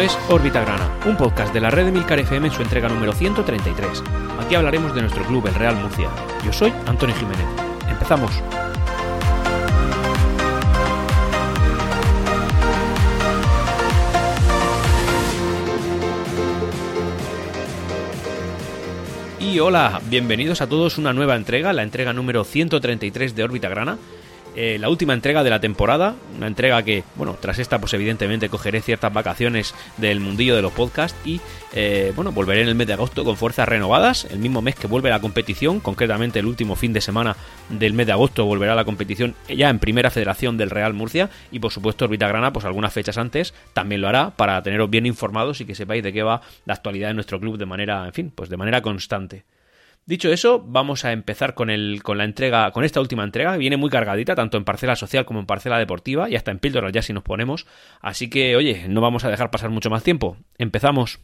Es Órbita Grana, un podcast de la red de Milcar FM en su entrega número 133. Aquí hablaremos de nuestro club, el Real Murcia. Yo soy Antonio Jiménez. Empezamos. Y hola, bienvenidos a todos a una nueva entrega, la entrega número 133 de Órbita Grana. Eh, la última entrega de la temporada, una entrega que, bueno, tras esta, pues evidentemente cogeré ciertas vacaciones del mundillo de los podcasts y, eh, bueno, volveré en el mes de agosto con fuerzas renovadas, el mismo mes que vuelve la competición, concretamente el último fin de semana del mes de agosto volverá la competición ya en primera federación del Real Murcia y, por supuesto, Orbita Grana, pues algunas fechas antes también lo hará para teneros bien informados y que sepáis de qué va la actualidad de nuestro club de manera, en fin, pues de manera constante. Dicho eso, vamos a empezar con, el, con la entrega, con esta última entrega, viene muy cargadita, tanto en parcela social como en parcela deportiva, y hasta en píldoras ya si nos ponemos. Así que, oye, no vamos a dejar pasar mucho más tiempo. Empezamos.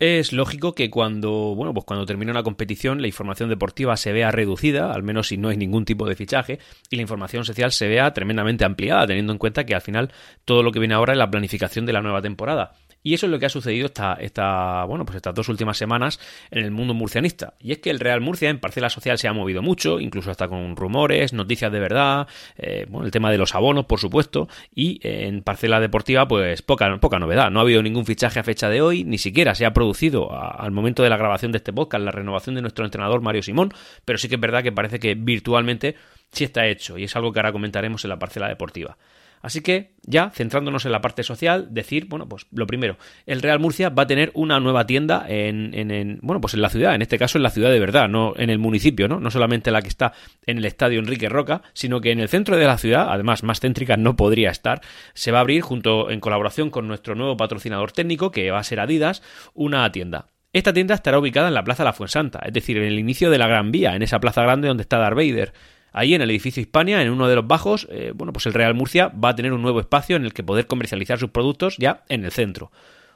Es lógico que cuando, bueno, pues cuando termina una competición la información deportiva se vea reducida, al menos si no hay ningún tipo de fichaje, y la información social se vea tremendamente ampliada, teniendo en cuenta que al final todo lo que viene ahora es la planificación de la nueva temporada. Y eso es lo que ha sucedido esta, esta, bueno, pues estas dos últimas semanas en el mundo murcianista. Y es que el Real Murcia en parcela social se ha movido mucho, incluso hasta con rumores, noticias de verdad, eh, bueno, el tema de los abonos, por supuesto, y en parcela deportiva, pues poca, poca novedad. No ha habido ningún fichaje a fecha de hoy, ni siquiera se ha producido al momento de la grabación de este podcast la renovación de nuestro entrenador Mario Simón, pero sí que es verdad que parece que virtualmente sí está hecho, y es algo que ahora comentaremos en la parcela deportiva. Así que, ya centrándonos en la parte social, decir, bueno, pues lo primero, el Real Murcia va a tener una nueva tienda en, en, bueno, pues en la ciudad, en este caso en la ciudad de verdad, no en el municipio, ¿no? No solamente la que está en el estadio Enrique Roca, sino que en el centro de la ciudad, además más céntrica no podría estar, se va a abrir junto en colaboración con nuestro nuevo patrocinador técnico, que va a ser Adidas, una tienda. Esta tienda estará ubicada en la Plaza La Fuensanta, es decir, en el inicio de la Gran Vía, en esa plaza grande donde está Darth. Ahí en el edificio Hispania, en uno de los bajos, eh, bueno, pues el Real Murcia va a tener un nuevo espacio en el que poder comercializar sus productos ya en el centro.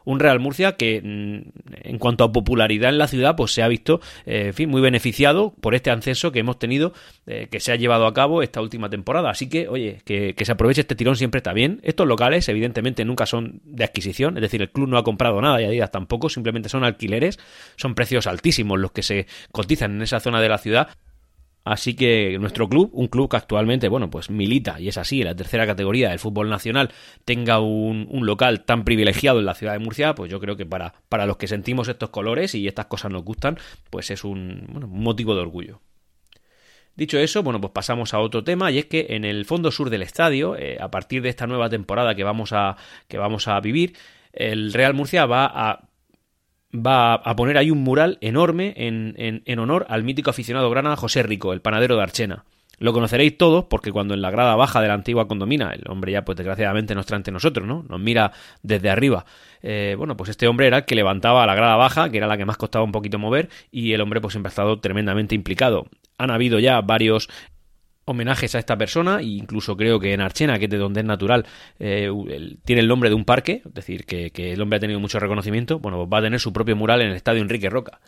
Un Real Murcia que, mm, en cuanto a popularidad en la ciudad, pues se ha visto, eh, en fin, muy beneficiado por este ascenso que hemos tenido, eh, que se ha llevado a cabo esta última temporada. Así que, oye, que, se aproveche este tirón siempre está bien. Estos locales, evidentemente, nunca son de adquisición, es decir, el club no ha comprado nada y Adidas tampoco, simplemente son alquileres, son precios altísimos los que se cotizan en esa zona de la ciudad Así que nuestro club, un club que actualmente, bueno, pues milita, y es así, en la tercera categoría del fútbol nacional, tenga un, local tan privilegiado en la ciudad de Murcia, pues yo creo que para, para los que sentimos estos colores y estas cosas nos gustan, pues es un, motivo de orgullo. Dicho eso, bueno, pues pasamos a otro tema y es que en el fondo sur del estadio, eh, a partir de esta nueva temporada que vamos a, que vamos a vivir, el Real Murcia va a va a poner ahí un mural enorme en, en, honor al mítico aficionado grana José Rico, el panadero de Archena. Lo conoceréis todos porque cuando en la grada baja de la antigua condomina, el hombre ya pues desgraciadamente nos trae ante nosotros, ¿no? Nos mira desde arriba. Eh, bueno, pues este hombre era el que levantaba la grada baja, que era la que más costaba un poquito mover, y el hombre pues siempre ha estado tremendamente implicado. Han habido ya varios homenajes a esta persona, e incluso creo que en Archena, que es de donde es natural, eh, tiene el nombre de un parque, es decir, que, que, el hombre ha tenido mucho reconocimiento, bueno, va a tener su propio mural en el estadio Enrique Roca.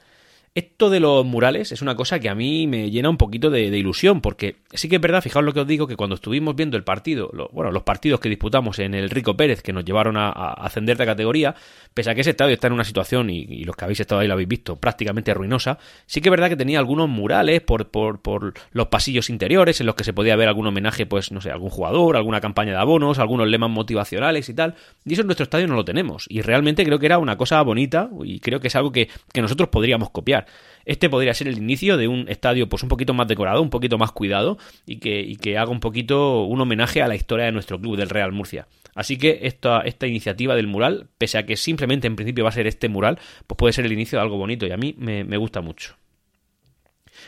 Esto de los murales es una cosa que a mí me llena un poquito de, ilusión, porque sí que es verdad, fijaos lo que os digo, que cuando estuvimos viendo el partido, bueno, los partidos que disputamos en el Rico Pérez, que nos llevaron a, ascender de categoría, pese a que ese estadio está en una situación, y, los que habéis estado ahí lo habéis visto, prácticamente ruinosa, sí que es verdad que tenía algunos murales por, por, los pasillos interiores, en los que se podía ver algún homenaje, pues, no sé, algún jugador, alguna campaña de abonos, algunos lemas motivacionales y tal, y eso en nuestro estadio no lo tenemos, y realmente creo que era una cosa bonita, y creo que es algo que nosotros podríamos copiar. Este podría ser el inicio de un estadio pues un poquito más decorado, un poquito más cuidado y que, haga un poquito un homenaje a la historia de nuestro club, del Real Murcia. Así que esta, esta iniciativa del mural, pese a que simplemente en principio va a ser este mural, pues puede ser el inicio de algo bonito y a mí me gusta mucho.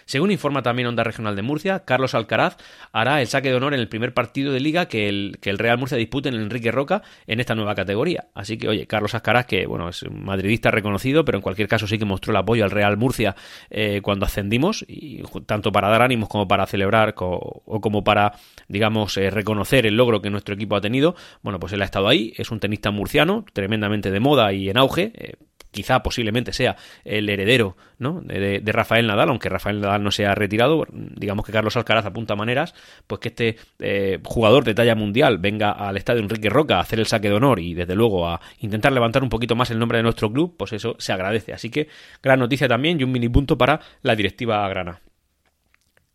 Según informa también Onda Regional de Murcia, Carlos Alcaraz hará el saque de honor en el primer partido de liga que el, que el Real Murcia dispute en Enrique Roca en esta nueva categoría. Así que, oye, Carlos Alcaraz, que bueno, es un madridista reconocido, pero en cualquier caso sí que mostró el apoyo al Real Murcia eh, cuando ascendimos, y tanto para dar ánimos como para celebrar o como para, digamos, eh, reconocer el logro que nuestro equipo ha tenido. Bueno, pues él ha estado ahí, es un tenista murciano, tremendamente de moda y en auge. Eh, quizá posiblemente sea el heredero ¿no? de, Rafael Nadal, aunque Rafael Nadal no se ha retirado, digamos que Carlos Alcaraz apunta maneras, pues que este eh, jugador de talla mundial venga al estadio Enrique Roca a hacer el saque de honor y desde luego a intentar levantar un poquito más el nombre de nuestro club, pues eso se agradece. Así que gran noticia también y un mini punto para la directiva grana.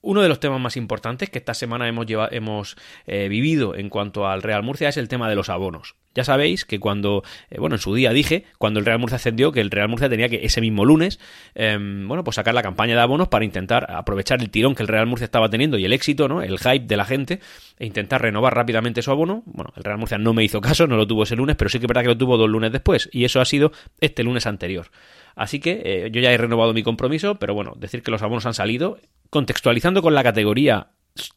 Uno de los temas más importantes que esta semana hemos, hemos eh, vivido en cuanto al Real Murcia es el tema de los abonos. Ya sabéis que cuando, eh, bueno, en su día dije, cuando el Real Murcia ascendió, que el Real Murcia tenía que ese mismo lunes, em, bueno, pues sacar la campaña de abonos para intentar aprovechar el tirón que el Real Murcia estaba teniendo y el éxito, ¿no? El hype de la gente e intentar renovar rápidamente su abono. Bueno, el Real Murcia no me hizo caso, no lo tuvo ese lunes, pero sí que es verdad que lo tuvo dos lunes después y eso ha sido este lunes anterior. Así que eh, yo ya he renovado mi compromiso, pero bueno, decir que los abonos han salido, contextualizando con la categoría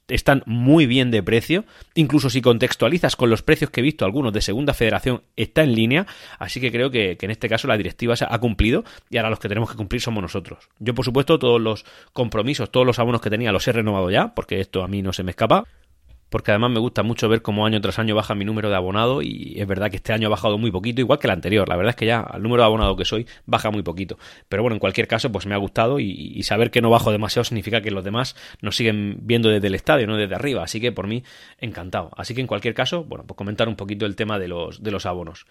están muy bien de precio. Incluso si contextualizas con los precios que he visto algunos de Segunda Federación, está en línea. Así que creo que, que, en este caso la directiva se ha cumplido y ahora los que tenemos que cumplir somos nosotros. Yo, por supuesto, todos los compromisos, todos los abonos que tenía los he renovado ya, porque esto a mí no se me escapa porque además me gusta mucho ver cómo año tras año baja mi número de abonado y es verdad que este año ha bajado muy poquito, igual que el anterior. La verdad es que ya el número de abonado que soy baja muy poquito. Pero bueno, en cualquier caso, pues me ha gustado y, saber que no bajo demasiado significa que los demás nos siguen viendo desde el estadio, no desde arriba. Así que por mí, encantado. Así que en cualquier caso, bueno, pues comentar un poquito el tema de los, de los abonos.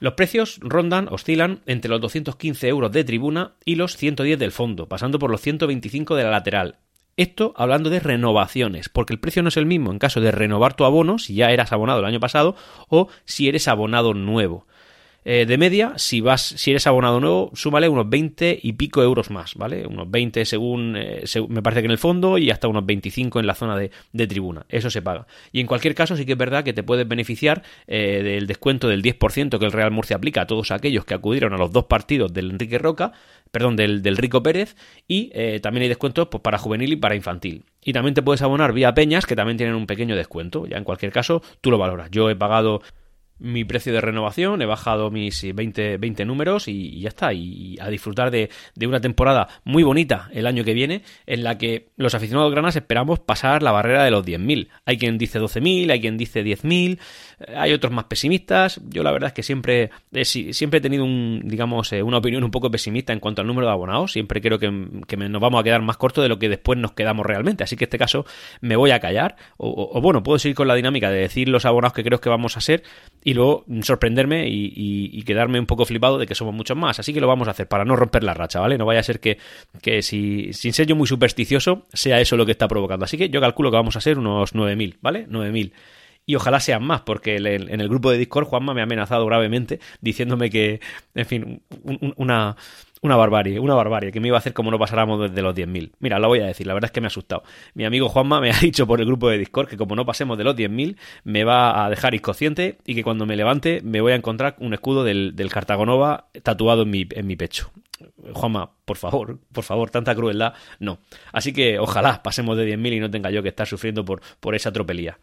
Los precios rondan, oscilan entre los 215 euros de tribuna y los 110 del fondo, pasando por los 125 de la lateral. Esto hablando de renovaciones, porque el precio no es el mismo en caso de renovar tu abono, si ya eras abonado el año pasado, o si eres abonado nuevo. Eh, de media, si vas, si eres abonado nuevo, súmale unos 20 y pico euros más, ¿vale? Unos 20 según, eh, me parece que en el fondo y hasta unos 25 en la zona de, tribuna. Eso se paga. Y en cualquier caso, sí que es verdad que te puedes beneficiar eh, del descuento del 10% que el Real Murcia aplica a todos aquellos que acudieron a los dos partidos del Enrique Roca, perdón, del, del Rico Pérez, y también hay descuentos pues, para juvenil y para infantil. Y también te puedes abonar vía Peñas, que también tienen un pequeño descuento. Ya en cualquier caso, tú lo valoras. Yo he pagado mi precio de renovación, he bajado mis 20, 20 números y, ya está. Y a disfrutar de, de, una temporada muy bonita el año que viene, en la que los aficionados granas esperamos pasar la barrera de los 10.000. Hay quien dice 12.000, hay quien dice 10.000, eh, hay otros más pesimistas. Yo la verdad es que siempre, siempre he tenido un, digamos, eh, una opinión un poco pesimista en cuanto al número de abonados. Siempre creo que, nos vamos a quedar más cortos de lo que después nos quedamos realmente. Así que en este caso me voy a callar. O, bueno, puedo seguir con la dinámica de decir los abonados que creo que vamos a ser y luego sorprenderme y, quedarme un poco flipado de que somos muchos más. Así que lo vamos a hacer para no romper la racha, ¿vale? No vaya a ser que, que si, sin ser yo muy supersticioso, sea eso lo que está provocando. Así que yo calculo que vamos a ser unos 9.000, ¿vale? 9.000 y ojalá sean más, porque en el grupo de Discord Juanma me ha amenazado gravemente diciéndome que, en fin, una, una barbarie, una barbarie, que me iba a hacer como no pasáramos desde los 10.000. Mira, lo voy a decir, la verdad es que me ha asustado. Mi amigo Juanma me ha dicho por el grupo de Discord que como no pasemos de los 10.000, me va a dejar inconsciente y que cuando me levante me voy a encontrar un escudo del, del Cartagonova tatuado en mi, en mi pecho. Juanma, por favor, por favor, tanta crueldad, no. Así que ojalá pasemos de 10.000 y no tenga yo que estar sufriendo por, por esa tropelía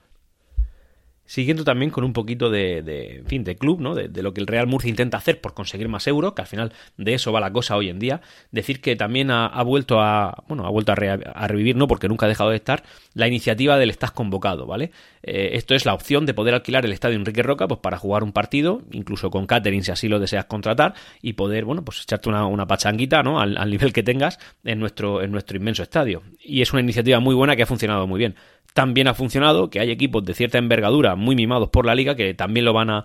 siguiendo también con un poquito de, fin, de club, ¿no? De, lo que el Real Murcia intenta hacer por conseguir más euros, que al final de eso va la cosa hoy en día. Decir que también ha, vuelto a, bueno, ha vuelto a, revivir, ¿no? Porque nunca ha dejado de estar, la iniciativa del Estás convocado, ¿vale? Eh, esto es la opción de poder alquilar el estadio Enrique Roca, pues para jugar un partido, incluso con catering si así lo deseas contratar, y poder, bueno, pues echarte una, una pachanguita, ¿no? Al, al nivel que tengas en nuestro, en nuestro inmenso estadio. Y es una iniciativa muy buena que ha funcionado muy bien también ha funcionado, que hay equipos de cierta envergadura muy mimados por la liga que también lo van a,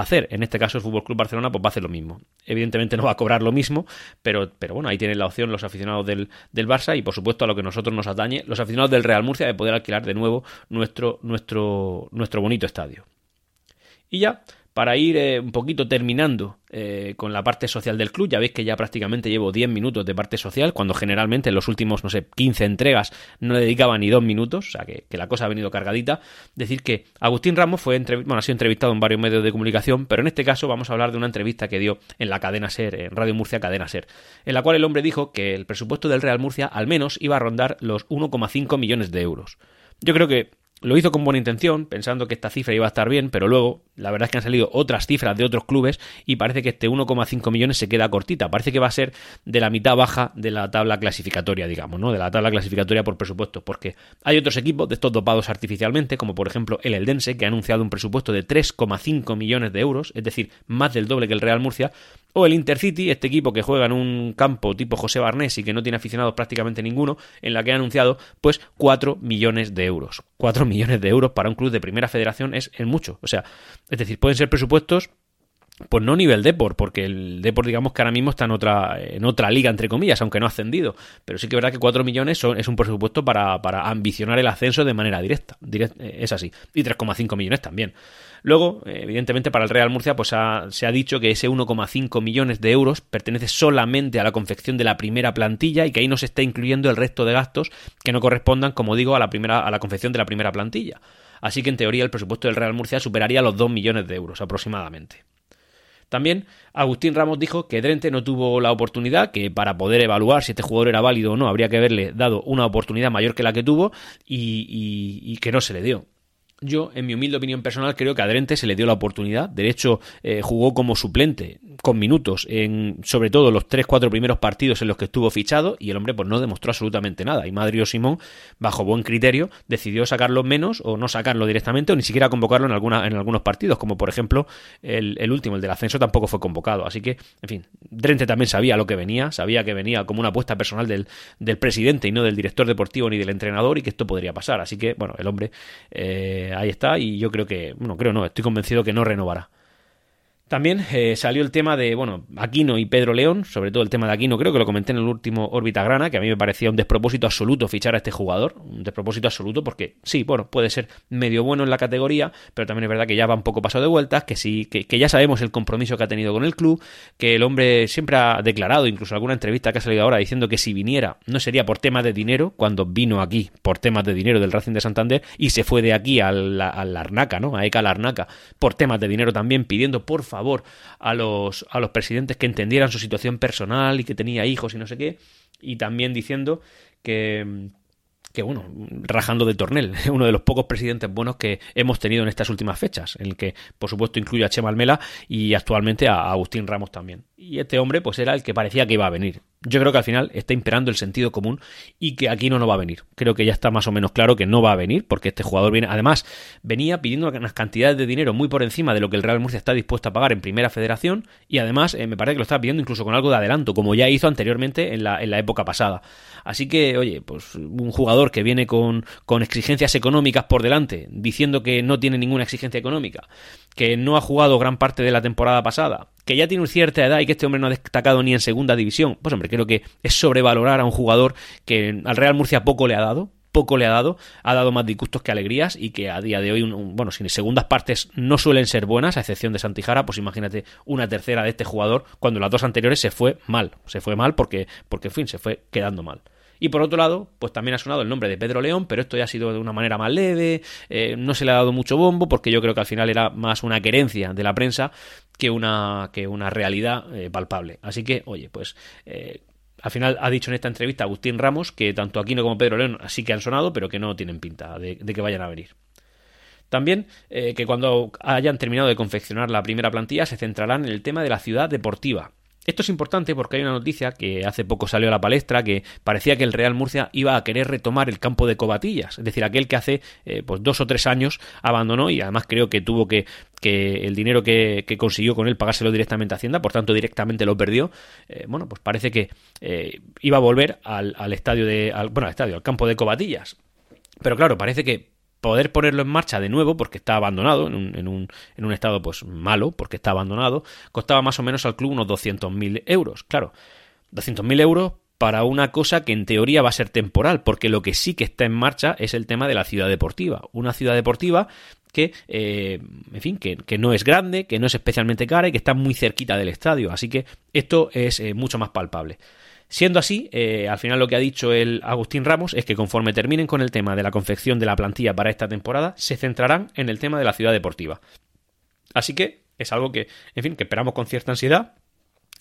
hacer. En este caso el Fútbol Club Barcelona pues va a hacer lo mismo. Evidentemente no va a cobrar lo mismo, pero, pero bueno, ahí tienen la opción los aficionados del, del Barça y por supuesto a lo que nosotros nos atañe, los aficionados del Real Murcia de poder alquilar de nuevo nuestro, nuestro, nuestro bonito estadio. Y ya, para ir eh, un poquito terminando eh, con la parte social del club. Ya veis que ya prácticamente llevo 10 minutos de parte social, cuando generalmente en los últimos, no sé, 15 entregas no le dedicaba ni 2 minutos, o sea que, la cosa ha venido cargadita. Decir que Agustín Ramos fue bueno, ha sido entrevistado en varios medios de comunicación, pero en este caso vamos a hablar de una entrevista que dio en la cadena Ser, en Radio Murcia Cadena Ser, en la cual el hombre dijo que el presupuesto del Real Murcia al menos iba a rondar los 1,5 millones de euros. Yo creo que lo hizo con buena intención, pensando que esta cifra iba a estar bien, pero luego la verdad es que han salido otras cifras de otros clubes y parece que este 1,5 millones se queda cortita. Parece que va a ser de la mitad baja de la tabla clasificatoria, digamos, ¿no? De la tabla clasificatoria por presupuesto, porque hay otros equipos de estos dopados artificialmente, como por ejemplo el Eldense, que ha anunciado un presupuesto de 3,5 millones de euros, es decir, más del doble que el Real Murcia, o el Intercity, este equipo que juega en un campo tipo José Barnés y que no tiene aficionados prácticamente ninguno, en la que ha anunciado pues 4 millones de euros. 4 millones de euros para un club de primera federación es, es mucho. O sea, es decir, pueden ser presupuestos pues no nivel Deport, porque el Deport digamos que ahora mismo está en otra, en otra liga, entre comillas, aunque no ha ascendido. Pero sí que es verdad que 4 millones son, es un presupuesto para, para ambicionar el ascenso de manera directa. Eh, es así. Y 3,5 millones también. Luego, evidentemente, para el Real Murcia pues se ha dicho que ese 1,5 millones de euros pertenece solamente a la confección de la primera plantilla y que ahí no se está incluyendo el resto de gastos que no correspondan, como digo, a la, primera, a la confección de la primera plantilla. Así que en teoría el presupuesto del Real Murcia superaría los 2 millones de euros aproximadamente. También Agustín Ramos dijo que Drente no tuvo la oportunidad, que para poder evaluar si este jugador era válido o no habría que haberle dado una oportunidad mayor que la que tuvo y, y que no se le dio. Yo, en mi humilde opinión personal, creo que a Drente se le dio la oportunidad. De hecho, eh, jugó como suplente, con minutos, en sobre todo los 3-4 primeros partidos en los que estuvo fichado, y el hombre pues no demostró absolutamente nada. Y Madrio Simón, bajo buen criterio, decidió sacarlo menos, o no sacarlo directamente, o ni siquiera convocarlo en, alguna, en algunos partidos, como por ejemplo el, el último, el del ascenso, tampoco fue convocado. Así que, en fin, Drente también sabía lo que venía, sabía que venía como una apuesta personal del, del presidente y no del director deportivo ni del entrenador, y que esto podría pasar. Así que, bueno, el hombre. Eh, ahí está y yo creo que, bueno, creo no, estoy convencido que no renovará. También eh, salió el tema de, bueno, Aquino y Pedro León, sobre todo el tema de Aquino, creo que lo comenté en el último órbita grana, que a mí me parecía un despropósito absoluto fichar a este jugador, un despropósito absoluto porque sí, bueno, puede ser medio bueno en la categoría, pero también es verdad que ya va un poco pasado de vueltas, que sí, que, ya sabemos el compromiso que ha tenido con el club, que el hombre siempre ha declarado, incluso alguna entrevista que ha salido ahora, diciendo que si viniera no sería por temas de dinero, cuando vino aquí por temas de dinero del Racing de Santander y se fue de aquí a la, Arnaca, ¿no? A Eka Larnaca, por temas de dinero también, pidiendo por favor favor a los, a los presidentes que entendieran su situación personal y que tenía hijos y no sé qué, y también diciendo que que bueno, rajando de Tornel, uno de los pocos presidentes buenos que hemos tenido en estas últimas fechas, en el que por supuesto incluye a Chema Almela y actualmente a Agustín Ramos también. Y este hombre pues era el que parecía que iba a venir. Yo creo que al final está imperando el sentido común y que aquí no, no va a venir. Creo que ya está más o menos claro que no va a venir porque este jugador viene, además, venía pidiendo unas cantidades de dinero muy por encima de lo que el Real Murcia está dispuesto a pagar en primera federación y además eh, me parece que lo está pidiendo incluso con algo de adelanto, como ya hizo anteriormente en la, en la época pasada. Así que, oye, pues un jugador que viene con, con exigencias económicas por delante, diciendo que no tiene ninguna exigencia económica, que no ha jugado gran parte de la temporada pasada, que ya tiene una cierta edad y que este hombre no ha destacado ni en segunda división, pues hombre, creo que es sobrevalorar a un jugador que al Real Murcia poco le ha dado, poco le ha dado, ha dado más disgustos que alegrías y que a día de hoy, bueno, si segundas partes no suelen ser buenas, a excepción de Santijara, pues imagínate una tercera de este jugador cuando las dos anteriores se fue mal, se fue mal porque, porque en fin, se fue quedando mal. Y por otro lado, pues también ha sonado el nombre de Pedro León, pero esto ya ha sido de una manera más leve, eh, no se le ha dado mucho bombo, porque yo creo que al final era más una querencia de la prensa que una, que una realidad eh, palpable. Así que, oye, pues eh, al final ha dicho en esta entrevista Agustín Ramos que tanto Aquino como Pedro León sí que han sonado, pero que no tienen pinta de, que vayan a venir. También que cuando hayan terminado de confeccionar la primera plantilla se centrarán en el tema de la ciudad deportiva. Esto es importante porque hay una noticia que hace poco salió a la palestra que parecía que el Real Murcia iba a querer retomar el campo de Cobatillas, es decir, aquel que hace eh, pues dos o tres años abandonó y además creo que tuvo que, que el dinero que, consiguió con él pagárselo directamente a Hacienda, por tanto directamente lo perdió. Eh, bueno, pues parece que eh, iba a volver al, estadio de, bueno, al estadio, al campo de Cobatillas. Pero claro, parece que poder ponerlo en marcha de nuevo, porque está abandonado, en un, en un, en un estado pues malo, porque está abandonado, costaba más o menos al club unos 200.000 euros. Claro, 200.000 euros para una cosa que en teoría va a ser temporal, porque lo que sí que está en marcha es el tema de la ciudad deportiva. Una ciudad deportiva que, eh, en fin, que, no es grande, que no es especialmente cara y que está muy cerquita del estadio. Así que esto es eh, mucho más palpable. Siendo así, eh, al final lo que ha dicho el Agustín Ramos es que conforme terminen con el tema de la confección de la plantilla para esta temporada, se centrarán en el tema de la ciudad deportiva. Así que es algo que, en fin, que esperamos con cierta ansiedad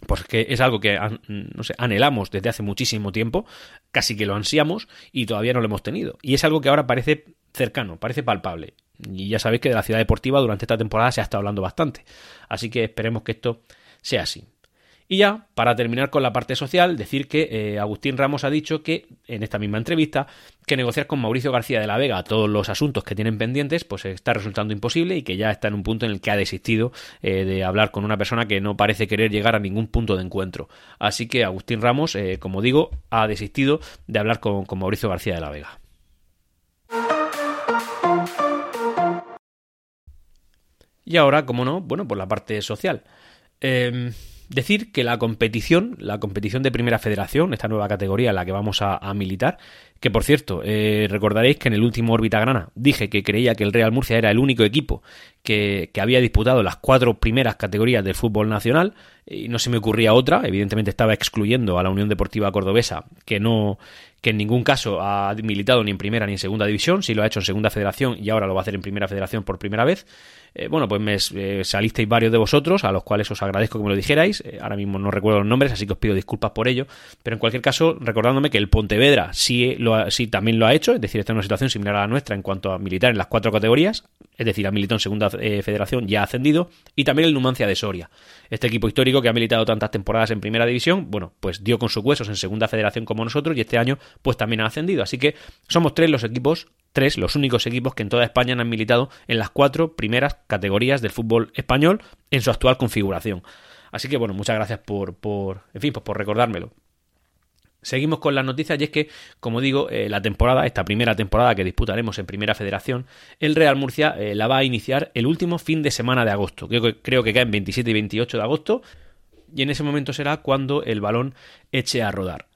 porque es algo que no anhelamos desde hace muchísimo tiempo, casi que lo ansiamos y todavía no lo hemos tenido. Y es algo que ahora parece cercano, parece palpable. Y ya sabéis que de la ciudad deportiva durante esta temporada se ha estado hablando bastante. Así que esperemos que esto sea así. Y ya, para terminar con la parte social, decir que eh, Agustín Ramos ha dicho que, en esta misma entrevista, que negociar con Mauricio García de la Vega todos los asuntos que tienen pendientes, pues está resultando imposible y que ya está en un punto en el que ha desistido eh, de hablar con una persona que no parece querer llegar a ningún punto de encuentro. Así que Agustín Ramos, eh, como digo, ha desistido de hablar con, con Mauricio García de la Vega. Y ahora, como no, bueno, por la parte social. Eh, Decir que la competición, la competición de Primera Federación, esta nueva categoría en la que vamos a, militar, que por cierto, eh, recordaréis que en el último órbita grana dije que creía que el Real Murcia era el único equipo que, había disputado las cuatro primeras categorías del fútbol nacional y no se me ocurría otra, evidentemente estaba excluyendo a la Unión Deportiva Cordobesa, que no que en ningún caso ha militado ni en primera ni en segunda división, si lo ha hecho en segunda federación y ahora lo va a hacer en primera federación por primera vez. Eh, bueno, pues me eh, salisteis varios de vosotros, a los cuales os agradezco que me lo dijerais. Ahora mismo no recuerdo los nombres, así que os pido disculpas por ello. Pero en cualquier caso, recordándome que el Pontevedra sí, lo sí también lo ha hecho, es decir, está en una situación similar a la nuestra en cuanto a militar en las cuatro categorías, es decir, ha militado en segunda federación, ya ha ascendido, y también el Numancia de Soria. Este equipo histórico que ha militado tantas temporadas en primera división, bueno, pues dio con sus huesos en segunda federación como nosotros y este año pues también ha ascendido. Así que somos tres los equipos tres, los únicos equipos que en toda España han militado en las cuatro primeras categorías del fútbol español en su actual configuración. Así que bueno, muchas gracias por, por en fin, pues por recordármelo. Seguimos con las noticias y es que, como digo, eh, la temporada, esta primera temporada que disputaremos en Primera Federación, el Real Murcia eh, la va a iniciar el último fin de semana de agosto. Creo que, creo que cae en 27 y 28 de agosto y en ese momento será cuando el balón eche a rodar.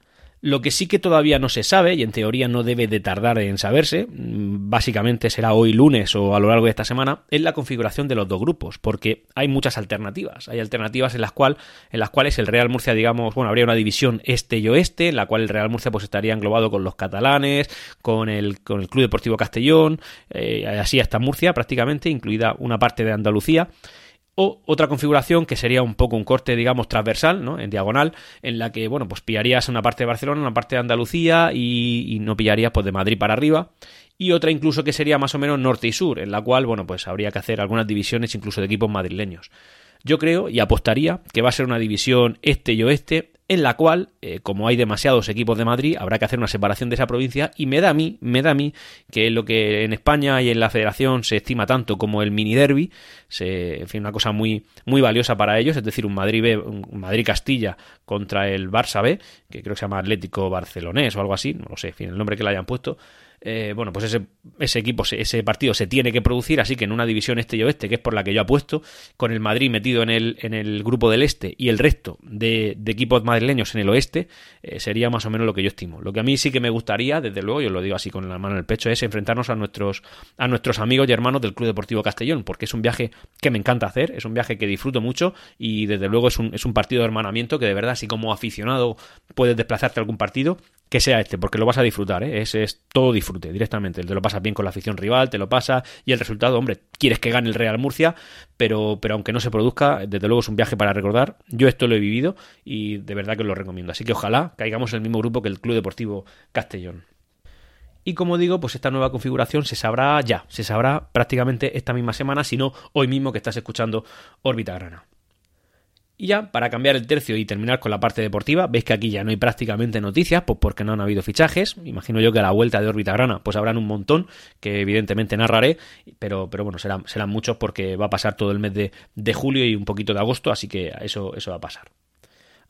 Lo que sí que todavía no se sabe, y en teoría no debe de tardar en saberse, mm, básicamente será hoy lunes o a lo largo de esta semana, es la configuración de los dos grupos, porque hay muchas alternativas. Hay alternativas en las, cual, en las cuales el Real Murcia, digamos, bueno, habría una división este y oeste, en la cual el Real Murcia pues estaría englobado con los catalanes, con el, con el Club Deportivo Castellón, eh, así hasta Murcia prácticamente, incluida una parte de Andalucía o otra configuración que sería un poco un corte, digamos, transversal, ¿no? En diagonal, en la que, bueno, pues pillarías una parte de Barcelona, una parte de Andalucía y, no pillarías, pues, de Madrid para arriba. Y otra incluso que sería más o menos norte y sur, en la cual, bueno, pues habría que hacer algunas divisiones incluso de equipos madrileños. Yo creo y apostaría que va a ser una división este y oeste en la cual, eh, como hay demasiados equipos de Madrid, habrá que hacer una separación de esa provincia y me da a mí, me da a mí que lo que en España y en la Federación se estima tanto como el mini derby, se, en fin, una cosa muy, muy valiosa para ellos, es decir, un Madrid B, Madrid Castilla contra el Barça B, que creo que se llama Atlético Barcelonés o algo así, no lo sé, en fin, el nombre que le hayan puesto, eh, bueno, pues ese, ese equipo, ese partido se tiene que producir, así que en una división este y oeste, que es por la que yo apuesto, con el Madrid metido en el, en el grupo del este y el resto de, equipos madrileños en el oeste, eh, sería más o menos lo que yo estimo. Lo que a mí sí que me gustaría, desde luego, yo lo digo así con la mano en el pecho, es enfrentarnos a nuestros, a nuestros amigos y hermanos del Club Deportivo Castellón, porque es un viaje que me encanta hacer, es un viaje que disfruto mucho y desde luego es un, es un partido de hermanamiento que de verdad, así como aficionado puedes desplazarte a algún partido, que sea este, porque lo vas a disfrutar, ¿eh? es, todo disfrute directamente. Te lo pasas bien con la afición rival, te lo pasa y el resultado, hombre, quieres que gane el Real Murcia, pero, pero aunque no se produzca, desde luego es un viaje para recordar. Yo esto lo he vivido y de verdad que os lo recomiendo. Así que ojalá caigamos en el mismo grupo que el Club Deportivo Castellón. Y como digo, pues esta nueva configuración se sabrá ya, se sabrá prácticamente esta misma semana, si no hoy mismo que estás escuchando Órbita Grana. Y ya, para cambiar el tercio y terminar con la parte deportiva, veis que aquí ya no hay prácticamente noticias, pues porque no han habido fichajes. Imagino yo que a la vuelta de órbita grana, pues habrán un montón, que evidentemente narraré, pero, pero bueno, serán, serán muchos porque va a pasar todo el mes de, de julio y un poquito de agosto, así que eso, eso va a pasar.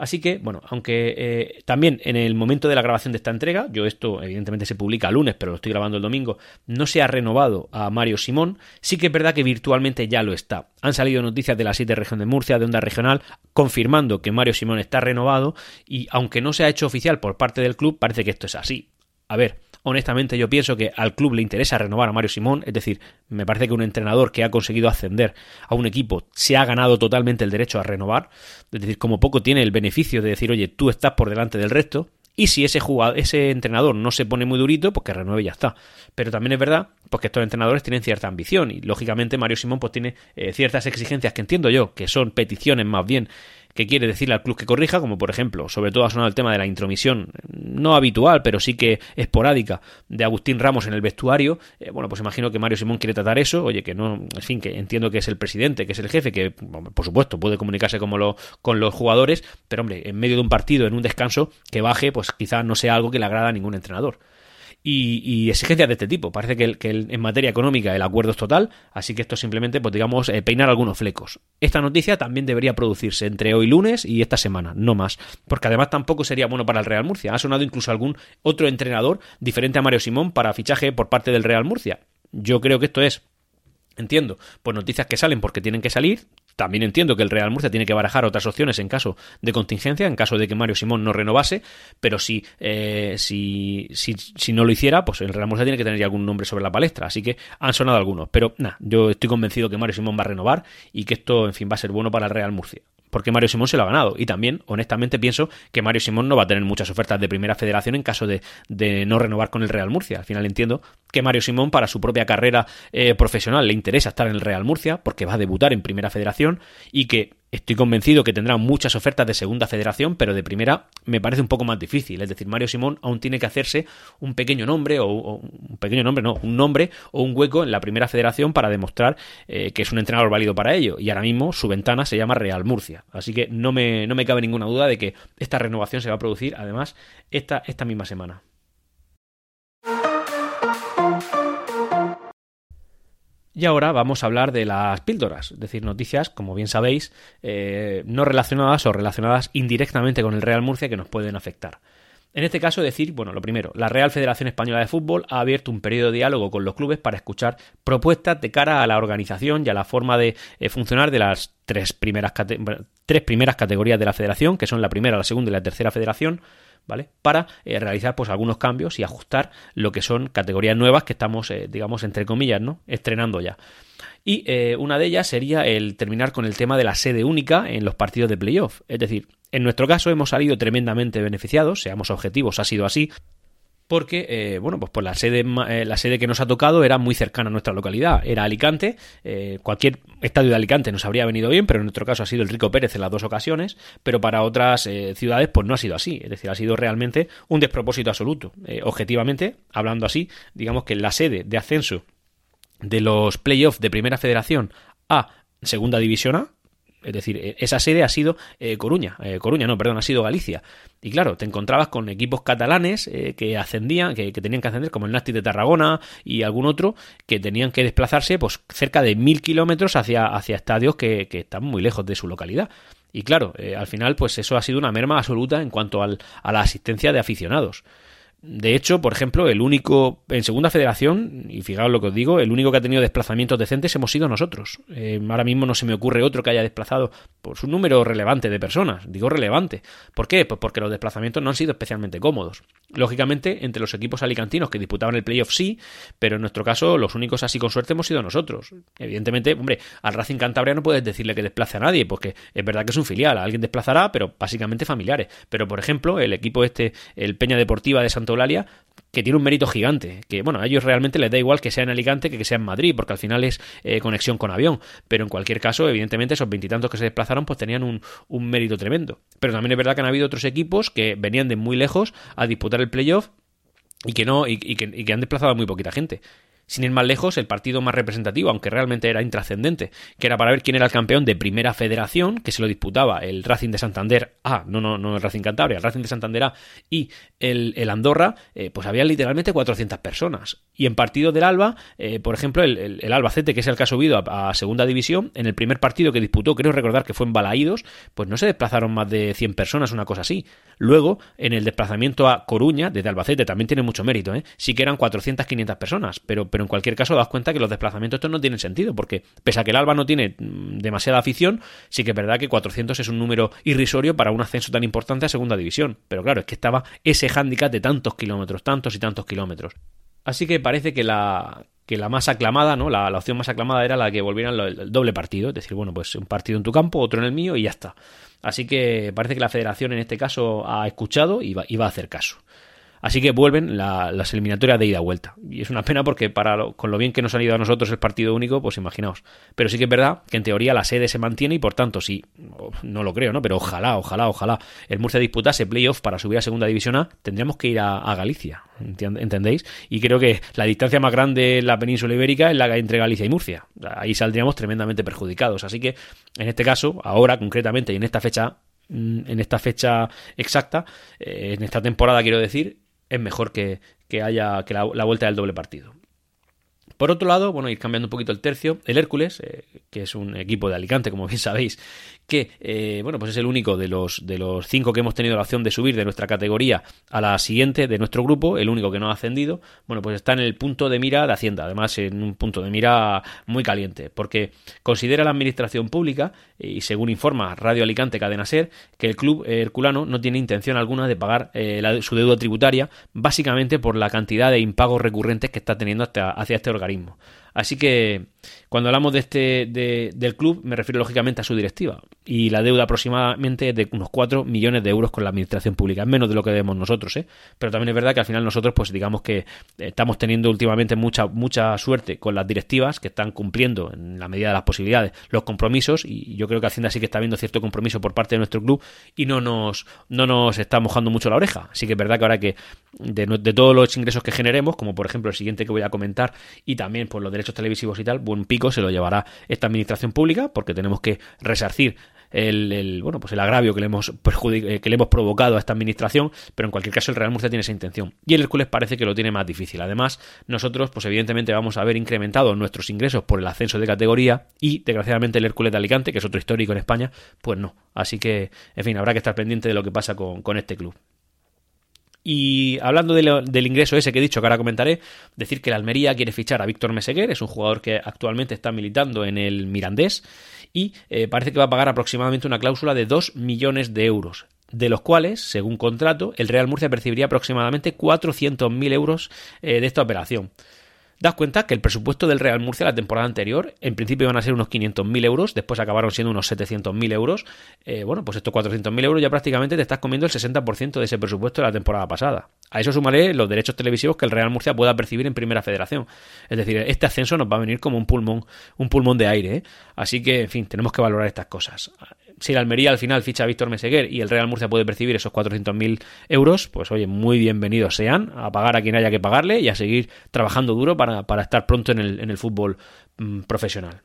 Así que, bueno, aunque eh, también en el momento de la grabación de esta entrega, yo esto evidentemente se publica el lunes, pero lo estoy grabando el domingo, no se ha renovado a Mario Simón, sí que es verdad que virtualmente ya lo está. Han salido noticias de la 7 región de Murcia, de Onda Regional, confirmando que Mario Simón está renovado y aunque no se ha hecho oficial por parte del club, parece que esto es así. A ver, honestamente yo pienso que al club le interesa renovar a Mario Simón, es decir, me parece que un entrenador que ha conseguido ascender a un equipo se ha ganado totalmente el derecho a renovar, es decir, como poco tiene el beneficio de decir, oye, tú estás por delante del resto, y si ese jugador, ese entrenador no se pone muy durito, pues que renueve y ya está. Pero también es verdad pues que estos entrenadores tienen cierta ambición y lógicamente Mario Simón pues tiene eh, ciertas exigencias que entiendo yo, que son peticiones más bien que quiere decirle al club que corrija, como por ejemplo, sobre todo ha sonado el tema de la intromisión, no habitual, pero sí que esporádica, de Agustín Ramos en el vestuario. Eh, bueno, pues imagino que Mario Simón quiere tratar eso, oye, que no, en fin, que entiendo que es el presidente, que es el jefe, que por supuesto puede comunicarse como lo, con los jugadores, pero hombre, en medio de un partido, en un descanso, que baje, pues quizás no sea algo que le agrada a ningún entrenador y, exigencias de este tipo. Parece que, en materia económica el acuerdo es total, así que esto simplemente, pues digamos, eh, peinar algunos flecos. Esta noticia también debería producirse entre hoy lunes y esta semana, no más, porque además tampoco sería bueno para el Real Murcia. Ha sonado incluso algún otro entrenador diferente a Mario Simón para fichaje por parte del Real Murcia. Yo creo que esto es Entiendo, pues noticias que salen porque tienen que salir. También entiendo que el Real Murcia tiene que barajar otras opciones en caso de contingencia, en caso de que Mario Simón no renovase, pero si, eh, si, si, si, no lo hiciera, pues el Real Murcia tiene que tener algún nombre sobre la palestra. Así que han sonado algunos. Pero nada, yo estoy convencido que Mario Simón va a renovar y que esto, en fin, va a ser bueno para el Real Murcia porque Mario Simón se lo ha ganado. Y también, honestamente, pienso que Mario Simón no va a tener muchas ofertas de primera federación en caso de, no renovar con el Real Murcia. Al final entiendo que Mario Simón, para su propia carrera eh, profesional, le interesa estar en el Real Murcia, porque va a debutar en primera federación, y que Estoy convencido que tendrá muchas ofertas de segunda federación, pero de primera me parece un poco más difícil. Es decir, Mario Simón aún tiene que hacerse un pequeño nombre, o, un pequeño nombre, no, un nombre o un hueco en la primera federación para demostrar eh, que es un entrenador válido para ello. Y ahora mismo su ventana se llama Real Murcia. Así que no me, no me cabe ninguna duda de que esta renovación se va a producir, además, esta, esta misma semana. Y ahora vamos a hablar de las píldoras, es decir, noticias, como bien sabéis, eh, no relacionadas o relacionadas indirectamente con el Real Murcia que nos pueden afectar. En este caso, decir, bueno, lo primero, la Real Federación Española de Fútbol ha abierto un periodo de diálogo con los clubes para escuchar propuestas de cara a la organización y a la forma de eh, funcionar de las tres primeras, tres primeras categorías de la federación, que son la primera, la segunda y la tercera federación, ¿vale? Para eh, realizar pues algunos cambios y ajustar lo que son categorías nuevas que estamos, eh, digamos, entre comillas, ¿no? Estrenando ya. Y eh, una de ellas sería el terminar con el tema de la sede única en los partidos de playoff. Es decir, en nuestro caso hemos salido tremendamente beneficiados, seamos objetivos, ha sido así, porque, eh, bueno, pues, por la sede, eh, la sede que nos ha tocado era muy cercana a nuestra localidad, era Alicante, eh, cualquier estadio de Alicante nos habría venido bien, pero en nuestro caso ha sido el Rico Pérez en las dos ocasiones, pero para otras ciudades pues no ha sido así, es decir, ha sido realmente un despropósito absoluto. objetivamente, hablando así, digamos que la sede de ascenso de los playoffs de Primera Federación a Segunda División A, es decir, e, esa sede ha sido eh, Coruña, eh, Coruña no, perdón, ha sido Galicia. Y claro, te encontrabas con equipos catalanes eh, que ascendían, que, tenían que ascender, como el Nasti de Tarragona y algún otro, que tenían que desplazarse pues cerca de mil kilómetros hacia, hacia estadios que, que, están muy lejos de su localidad. Y claro, al final, pues eso ha sido una merma absoluta en cuanto al, a la asistencia de aficionados. De hecho, por ejemplo, el único, en segunda federación, y fijaos lo que os digo, el único que ha tenido desplazamientos decentes hemos sido nosotros. Eh, ahora mismo no se me ocurre otro que haya desplazado por su número relevante de personas. Digo relevante. ¿Por qué? Pues porque los desplazamientos no han sido especialmente cómodos. Lógicamente, entre los equipos alicantinos que disputaban el playoff sí, pero en nuestro caso los únicos así con suerte hemos sido nosotros. Evidentemente, hombre, al Racing Cantabria no puedes decirle que desplace a nadie, porque es verdad que es un filial, alguien desplazará, pero básicamente familiares. Pero, por ejemplo, el equipo este, el Peña Deportiva de Santo Que tiene un mérito gigante, que bueno, a ellos realmente les da igual que sea en Alicante que que sea en Madrid, porque al final es eh, conexión con avión, pero en cualquier caso, evidentemente esos veintitantos que se desplazaron pues tenían un, un mérito tremendo. Pero también es verdad que han habido otros equipos que venían de muy lejos a disputar el playoff y que no y, que, y, que, han desplazado a muy poquita gente. Sin ir más lejos, el partido más representativo, aunque realmente era intrascendente, que era para ver quién era el campeón de Primera Federación, que se lo disputaba el Racing de Santander A, no, no, no el Racing Cantabria, el Racing de Santander A y el, el Andorra, eh, pues había literalmente 400 personas. Y en partido del Alba, eh, por ejemplo, el, el, Albacete, que es el que ha subido a, Segunda División, en el primer partido que disputó, creo recordar que fue en Balaídos, pues no se desplazaron más de 100 personas, una cosa así. Luego, en el desplazamiento a Coruña, desde Albacete, también tiene mucho mérito, ¿eh? sí que eran 400, 500 personas, pero, pero en cualquier caso das cuenta que los desplazamientos estos no tienen sentido, porque pese a que el Alba no tiene mm, demasiada afición, sí que es verdad que 400 es un número irrisorio para un ascenso tan importante a segunda división. Pero claro, es que estaba ese hándicap de tantos kilómetros, tantos y tantos kilómetros. Así que parece que la, que la más aclamada, ¿no? La, opción más aclamada era la que volvieran el, doble partido, es decir, bueno, pues un partido en tu campo, otro en el mío y ya está. Así que parece que la federación en este caso ha escuchado y va a hacer caso. Así que vuelven las eliminatorias de ida-vuelta. Y es una pena porque para con lo bien que nos han ido a nosotros el partido único, pues imaginaos. Pero sí que es verdad que en teoría la sede se mantiene y por tanto, sí, no lo creo, ¿no? Pero ojalá, ojalá, ojalá el Murcia disputase playoff para subir a segunda división A, tendríamos que ir a, Galicia, ¿entendéis? Y creo que la distancia más grande en la península ibérica es la entre Galicia y Murcia. Ahí saldríamos tremendamente perjudicados. Así que, en este caso, ahora concretamente y en esta fecha mm, en esta fecha exacta, eh, en esta temporada quiero decir, es mejor que, haya que la, vuelta del doble partido. Por otro lado, bueno, ir cambiando un poquito el tercio, el Hércules, eh, que es un equipo de Alicante, como bien sabéis, que eh, bueno, pues es el único de los, de los cinco que hemos tenido la opción de subir de nuestra categoría a la siguiente de nuestro grupo, el único que no ha ascendido, bueno, pues está en el punto de mira de Hacienda, además en un punto de mira muy caliente, porque considera la administración pública, y según informa Radio Alicante Cadena Ser, que el club herculano no tiene intención alguna de pagar eh, su deuda tributaria, básicamente por la cantidad de impagos recurrentes que está teniendo hacia este organismo. Así que cuando hablamos de este del club me refiero lógicamente a su directiva y la deuda aproximadamente es de unos 4 millones de euros con la administración pública, es menos de lo que debemos nosotros, ¿eh? pero también es verdad que al final nosotros pues digamos que estamos teniendo últimamente mucha mucha suerte con las directivas que están cumpliendo en la medida de las posibilidades los compromisos y yo creo que Hacienda sí que está viendo cierto compromiso por parte de nuestro club y no nos no nos está mojando mucho la oreja, así que es verdad que ahora que de, de todos los ingresos que generemos, como por ejemplo el siguiente que voy a comentar y también pues los derechos televisivos y tal, buen pico se lo llevará esta administración pública porque tenemos que resarcir el, bueno pues el agravio que le hemos eh, que le hemos provocado a esta administración pero en cualquier caso el Real Murcia tiene esa intención. Y el Hércules parece que lo tiene más difícil. Además nosotros pues evidentemente vamos a haber incrementado nuestros ingresos por el ascenso de categoría y desgraciadamente el Hércules de Alicante que es otro histórico en España pues no. Así que en fin habrá que estar pendiente de lo que pasa con, con este club y hablando del ingreso ese que he dicho, que ahora comentaré, decir que la Almería quiere fichar a Víctor Meseguer, es un jugador que actualmente está militando en el Mirandés y eh, parece que va a pagar aproximadamente una cláusula de 2 millones de euros de los cuales, según contrato, el Real Murcia percibiría aproximadamente 400.000 euros eh, de esta operación. Das cuenta que el presupuesto del Real Murcia la temporada anterior, en principio iban a ser unos 500.000 euros, después acabaron siendo unos 700.000 euros. Eh, bueno, pues estos 400.000 euros ya prácticamente te estás comiendo el 60% de ese presupuesto de la temporada pasada. A eso sumaré los derechos televisivos que el Real Murcia pueda percibir en Primera Federación. Es decir, este ascenso nos va a venir como un pulmón, un pulmón de aire. ¿eh? Así que, en fin, tenemos que valorar estas cosas si la Almería al final ficha a Víctor Meseguer y el Real Murcia puede percibir esos 400.000 euros, pues oye, muy bienvenidos sean a pagar a quien haya que pagarle y a seguir trabajando duro para, estar pronto en el, en el fútbol mm, profesional.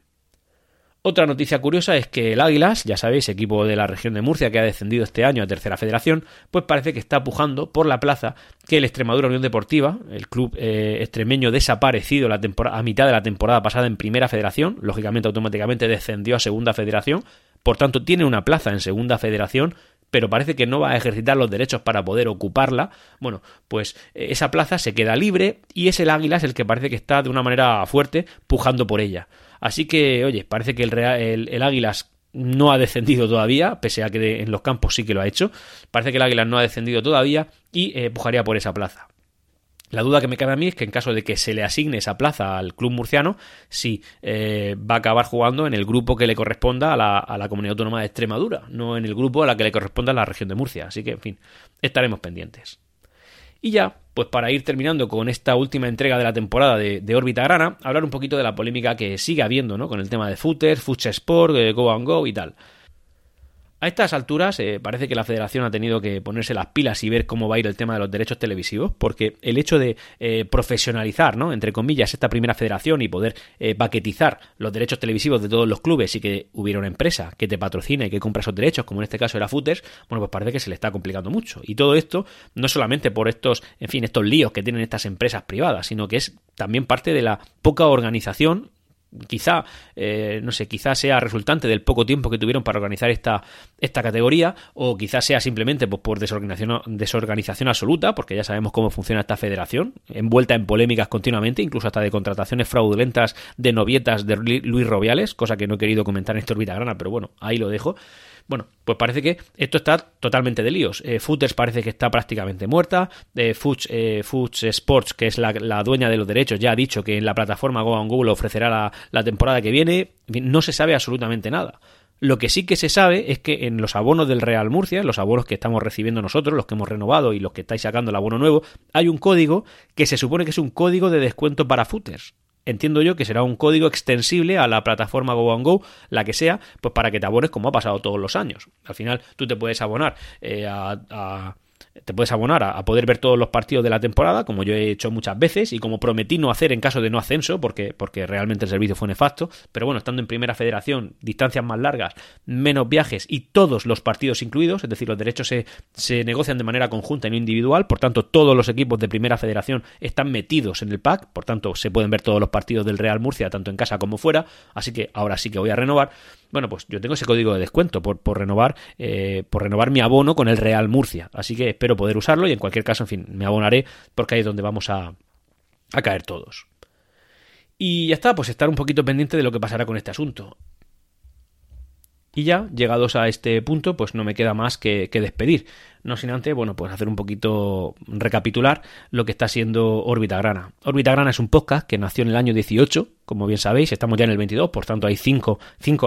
Otra noticia curiosa es que el Águilas, ya sabéis, equipo de la región de Murcia que ha descendido este año a Tercera Federación, pues parece que está pujando por la plaza que el Extremadura Unión Deportiva, el club eh, extremeño desaparecido a mitad de la temporada pasada en Primera Federación, lógicamente automáticamente descendió a Segunda Federación, por tanto tiene una plaza en Segunda Federación, pero parece que no va a ejercitar los derechos para poder ocuparla, bueno, pues eh, esa plaza se queda libre y es el Águilas el que parece que está de una manera fuerte pujando por ella. Así que, oye, parece que el, Real, el, Águilas no ha descendido todavía, pese a que en los campos sí que lo ha hecho. Parece que el Águilas no ha descendido todavía y eh, pujaría por esa plaza. La duda que me cabe a mí es que en caso de que se le asigne esa plaza al club murciano, si eh, va a acabar jugando en el grupo que le corresponda a la, a la, comunidad autónoma de Extremadura, no en el grupo a la que le corresponda a la región de Murcia. Así que, en fin, estaremos pendientes. Y ya, pues para ir terminando con esta última entrega de la temporada de, de Órbita Grana, hablar un poquito de la polémica que sigue habiendo, ¿no? Con el tema de Footer, Future Sport, eh, Go and Go y tal. A estas alturas eh, parece que la federación ha tenido que ponerse las pilas y ver cómo va a ir el tema de los derechos televisivos, porque el hecho de eh, profesionalizar, ¿no? entre comillas, esta primera federación y poder eh, paquetizar los derechos televisivos de todos los clubes y que hubiera una empresa que te patrocine y que compra esos derechos, como en este caso era Footers, bueno, pues parece que se le está complicando mucho. Y todo esto no solamente por estos, en fin, estos líos que tienen estas empresas privadas, sino que es también parte de la poca organización quizá, eh, no sé, quizá sea resultante del poco tiempo que tuvieron para organizar esta, esta categoría, o quizá sea simplemente pues, por desorganización, desorganización absoluta, porque ya sabemos cómo funciona esta federación, envuelta en polémicas continuamente, incluso hasta de contrataciones fraudulentas de novietas de Luis Robiales, cosa que no he querido comentar en esta órbita grana, pero bueno, ahí lo dejo. Bueno, pues parece que esto está totalmente de líos. Eh, Footers parece que está prácticamente muerta. Eh, Foods, eh, Sports, que es la, dueña de los derechos, ya ha dicho que en la plataforma Go Google ofrecerá la, la temporada que viene. No se sabe absolutamente nada. Lo que sí que se sabe es que en los abonos del Real Murcia, los abonos que estamos recibiendo nosotros, los que hemos renovado y los que estáis sacando el abono nuevo, hay un código que se supone que es un código de descuento para footers. Entiendo yo que será un código extensible a la plataforma Go Go, la que sea, pues para que te abones como ha pasado todos los años. Al final tú te puedes abonar eh, a te puedes abonar a, poder ver todos los partidos de la temporada, como yo he hecho muchas veces y como prometí no hacer en caso de no ascenso, porque, porque realmente el servicio fue nefasto. Pero bueno, estando en primera federación, distancias más largas, menos viajes y todos los partidos incluidos, es decir, los derechos se, se negocian de manera conjunta y no individual, por tanto, todos los equipos de primera federación están metidos en el pack, por tanto, se pueden ver todos los partidos del Real Murcia, tanto en casa como fuera, así que ahora sí que voy a renovar. Bueno, pues yo tengo ese código de descuento por, renovar, eh, por renovar mi abono con el Real Murcia. Así que espero poder usarlo y en cualquier caso, en fin, me abonaré porque ahí es donde vamos a caer todos. Y ya está, pues estar un poquito pendiente de lo que pasará con este asunto. Y ya, llegados a este punto, pues no me queda más que, despedir. No sin antes, bueno, pues hacer un poquito, recapitular lo que está siendo Órbita Grana. Órbita Grana es un podcast que nació en el año 18, como bien sabéis, estamos ya en el 22, por tanto hay 5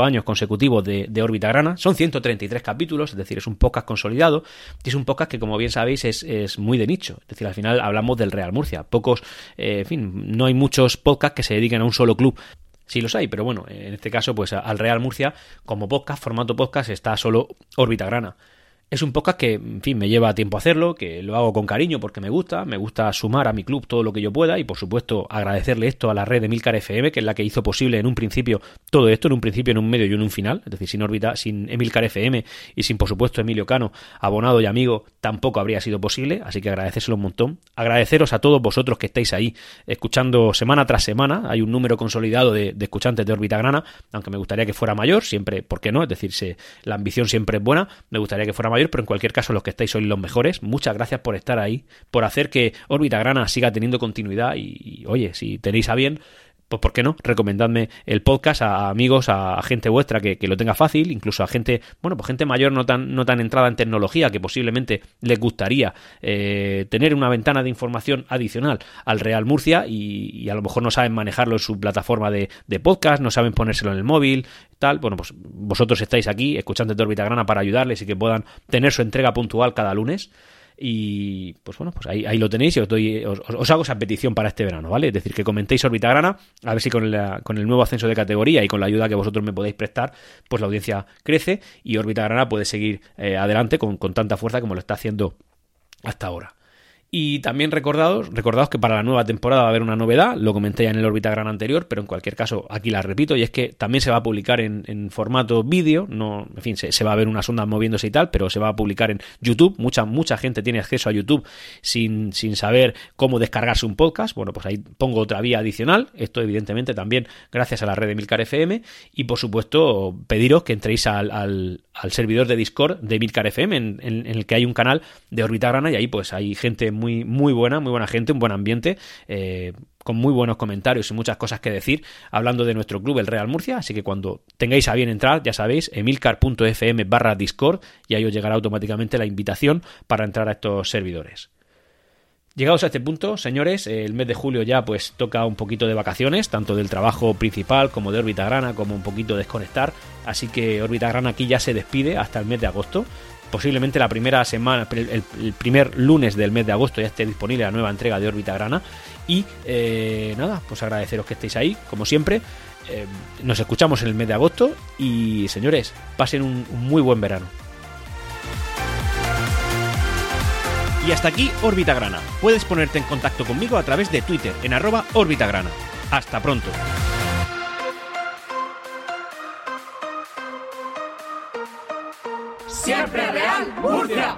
años consecutivos de, de Órbita Grana. Son 133 capítulos, es decir, es un podcast consolidado y es un podcast que, como bien sabéis, es, muy de nicho. Es decir, al final hablamos del Real Murcia. Pocos, eh, en fin, no hay muchos podcasts que se dediquen a un solo club. Sí los hay, pero bueno, en este caso, pues al Real Murcia, como podcast, formato podcast, está solo órbita grana. Es un podcast que, en fin, me lleva tiempo hacerlo, que lo hago con cariño porque me gusta, me gusta sumar a mi club todo lo que yo pueda y, por supuesto, agradecerle esto a la red de Milcar FM, que es la que hizo posible en un principio todo esto, en un principio, en un medio y en un final, es decir, sin órbita, sin Emilcar FM y sin, por supuesto, Emilio Cano, abonado y amigo, tampoco habría sido posible, así que agradecérselo un montón. Agradeceros a todos vosotros que estáis ahí escuchando semana tras semana, hay un número consolidado de, escuchantes de órbita grana, aunque me gustaría que fuera mayor, siempre, ¿por qué no? Es decir, la ambición siempre es buena, me gustaría que fuera mayor pero en cualquier caso los que estáis sois los mejores. Muchas gracias por estar ahí, por hacer que Órbita Grana siga teniendo continuidad y, oye, si tenéis a bien, pues ¿por qué no? Recomendadme el podcast a amigos, a, gente vuestra que, lo tenga fácil, incluso a gente, bueno, pues gente mayor no tan, no tan entrada en tecnología que posiblemente les gustaría eh, tener una ventana de información adicional al Real Murcia y, a lo mejor no saben manejarlo en su plataforma de, de, podcast, no saben ponérselo en el móvil, tal. Bueno, pues vosotros estáis aquí escuchando de órbita grana para ayudarles y que puedan tener su entrega puntual cada lunes. Y pues bueno, pues ahí, ahí lo tenéis y os, doy, os, hago esa petición para este verano, ¿vale? Es decir, que comentéis Orbitagrana, a ver si con, con el nuevo ascenso de categoría y con la ayuda que vosotros me podéis prestar, pues la audiencia crece y Orbitagrana puede seguir eh, adelante con, con tanta fuerza como lo está haciendo hasta ahora. Y también recordados, recordados que para la nueva temporada va a haber una novedad, lo comenté ya en el órbita gran anterior, pero en cualquier caso aquí la repito, y es que también se va a publicar en, formato vídeo, no, en fin, se, va a ver unas ondas moviéndose y tal, pero se va a publicar en YouTube. Mucha, mucha gente tiene acceso a YouTube sin, sin saber cómo descargarse un podcast. Bueno, pues ahí pongo otra vía adicional. Esto, evidentemente, también gracias a la red de Milcar FM. Y por supuesto, pediros que entréis al, al, servidor de Discord de Milcar FM, en, en, el que hay un canal de órbita grana, y ahí pues hay gente muy, muy buena, muy buena gente, un buen ambiente. Eh, con muy buenos comentarios y muchas cosas que decir hablando de nuestro club, el Real Murcia. Así que cuando tengáis a bien entrar, ya sabéis, emilcar.fm barra Discord y ahí os llegará automáticamente la invitación para entrar a estos servidores. Llegados a este punto, señores, el mes de julio ya pues toca un poquito de vacaciones, tanto del trabajo principal como de órbita grana, como un poquito desconectar. Así que órbita grana aquí ya se despide hasta el mes de agosto posiblemente la primera semana, el, primer lunes del mes de agosto ya esté disponible la nueva entrega de órbita grana. Y eh, nada, pues agradeceros que estéis ahí, como siempre. Eh, nos escuchamos en el mes de agosto y señores, pasen un, muy buen verano. Y hasta aquí Órbita Grana. Puedes ponerte en contacto conmigo a través de Twitter en arroba Grana. Hasta pronto. Siempre Real Murcia.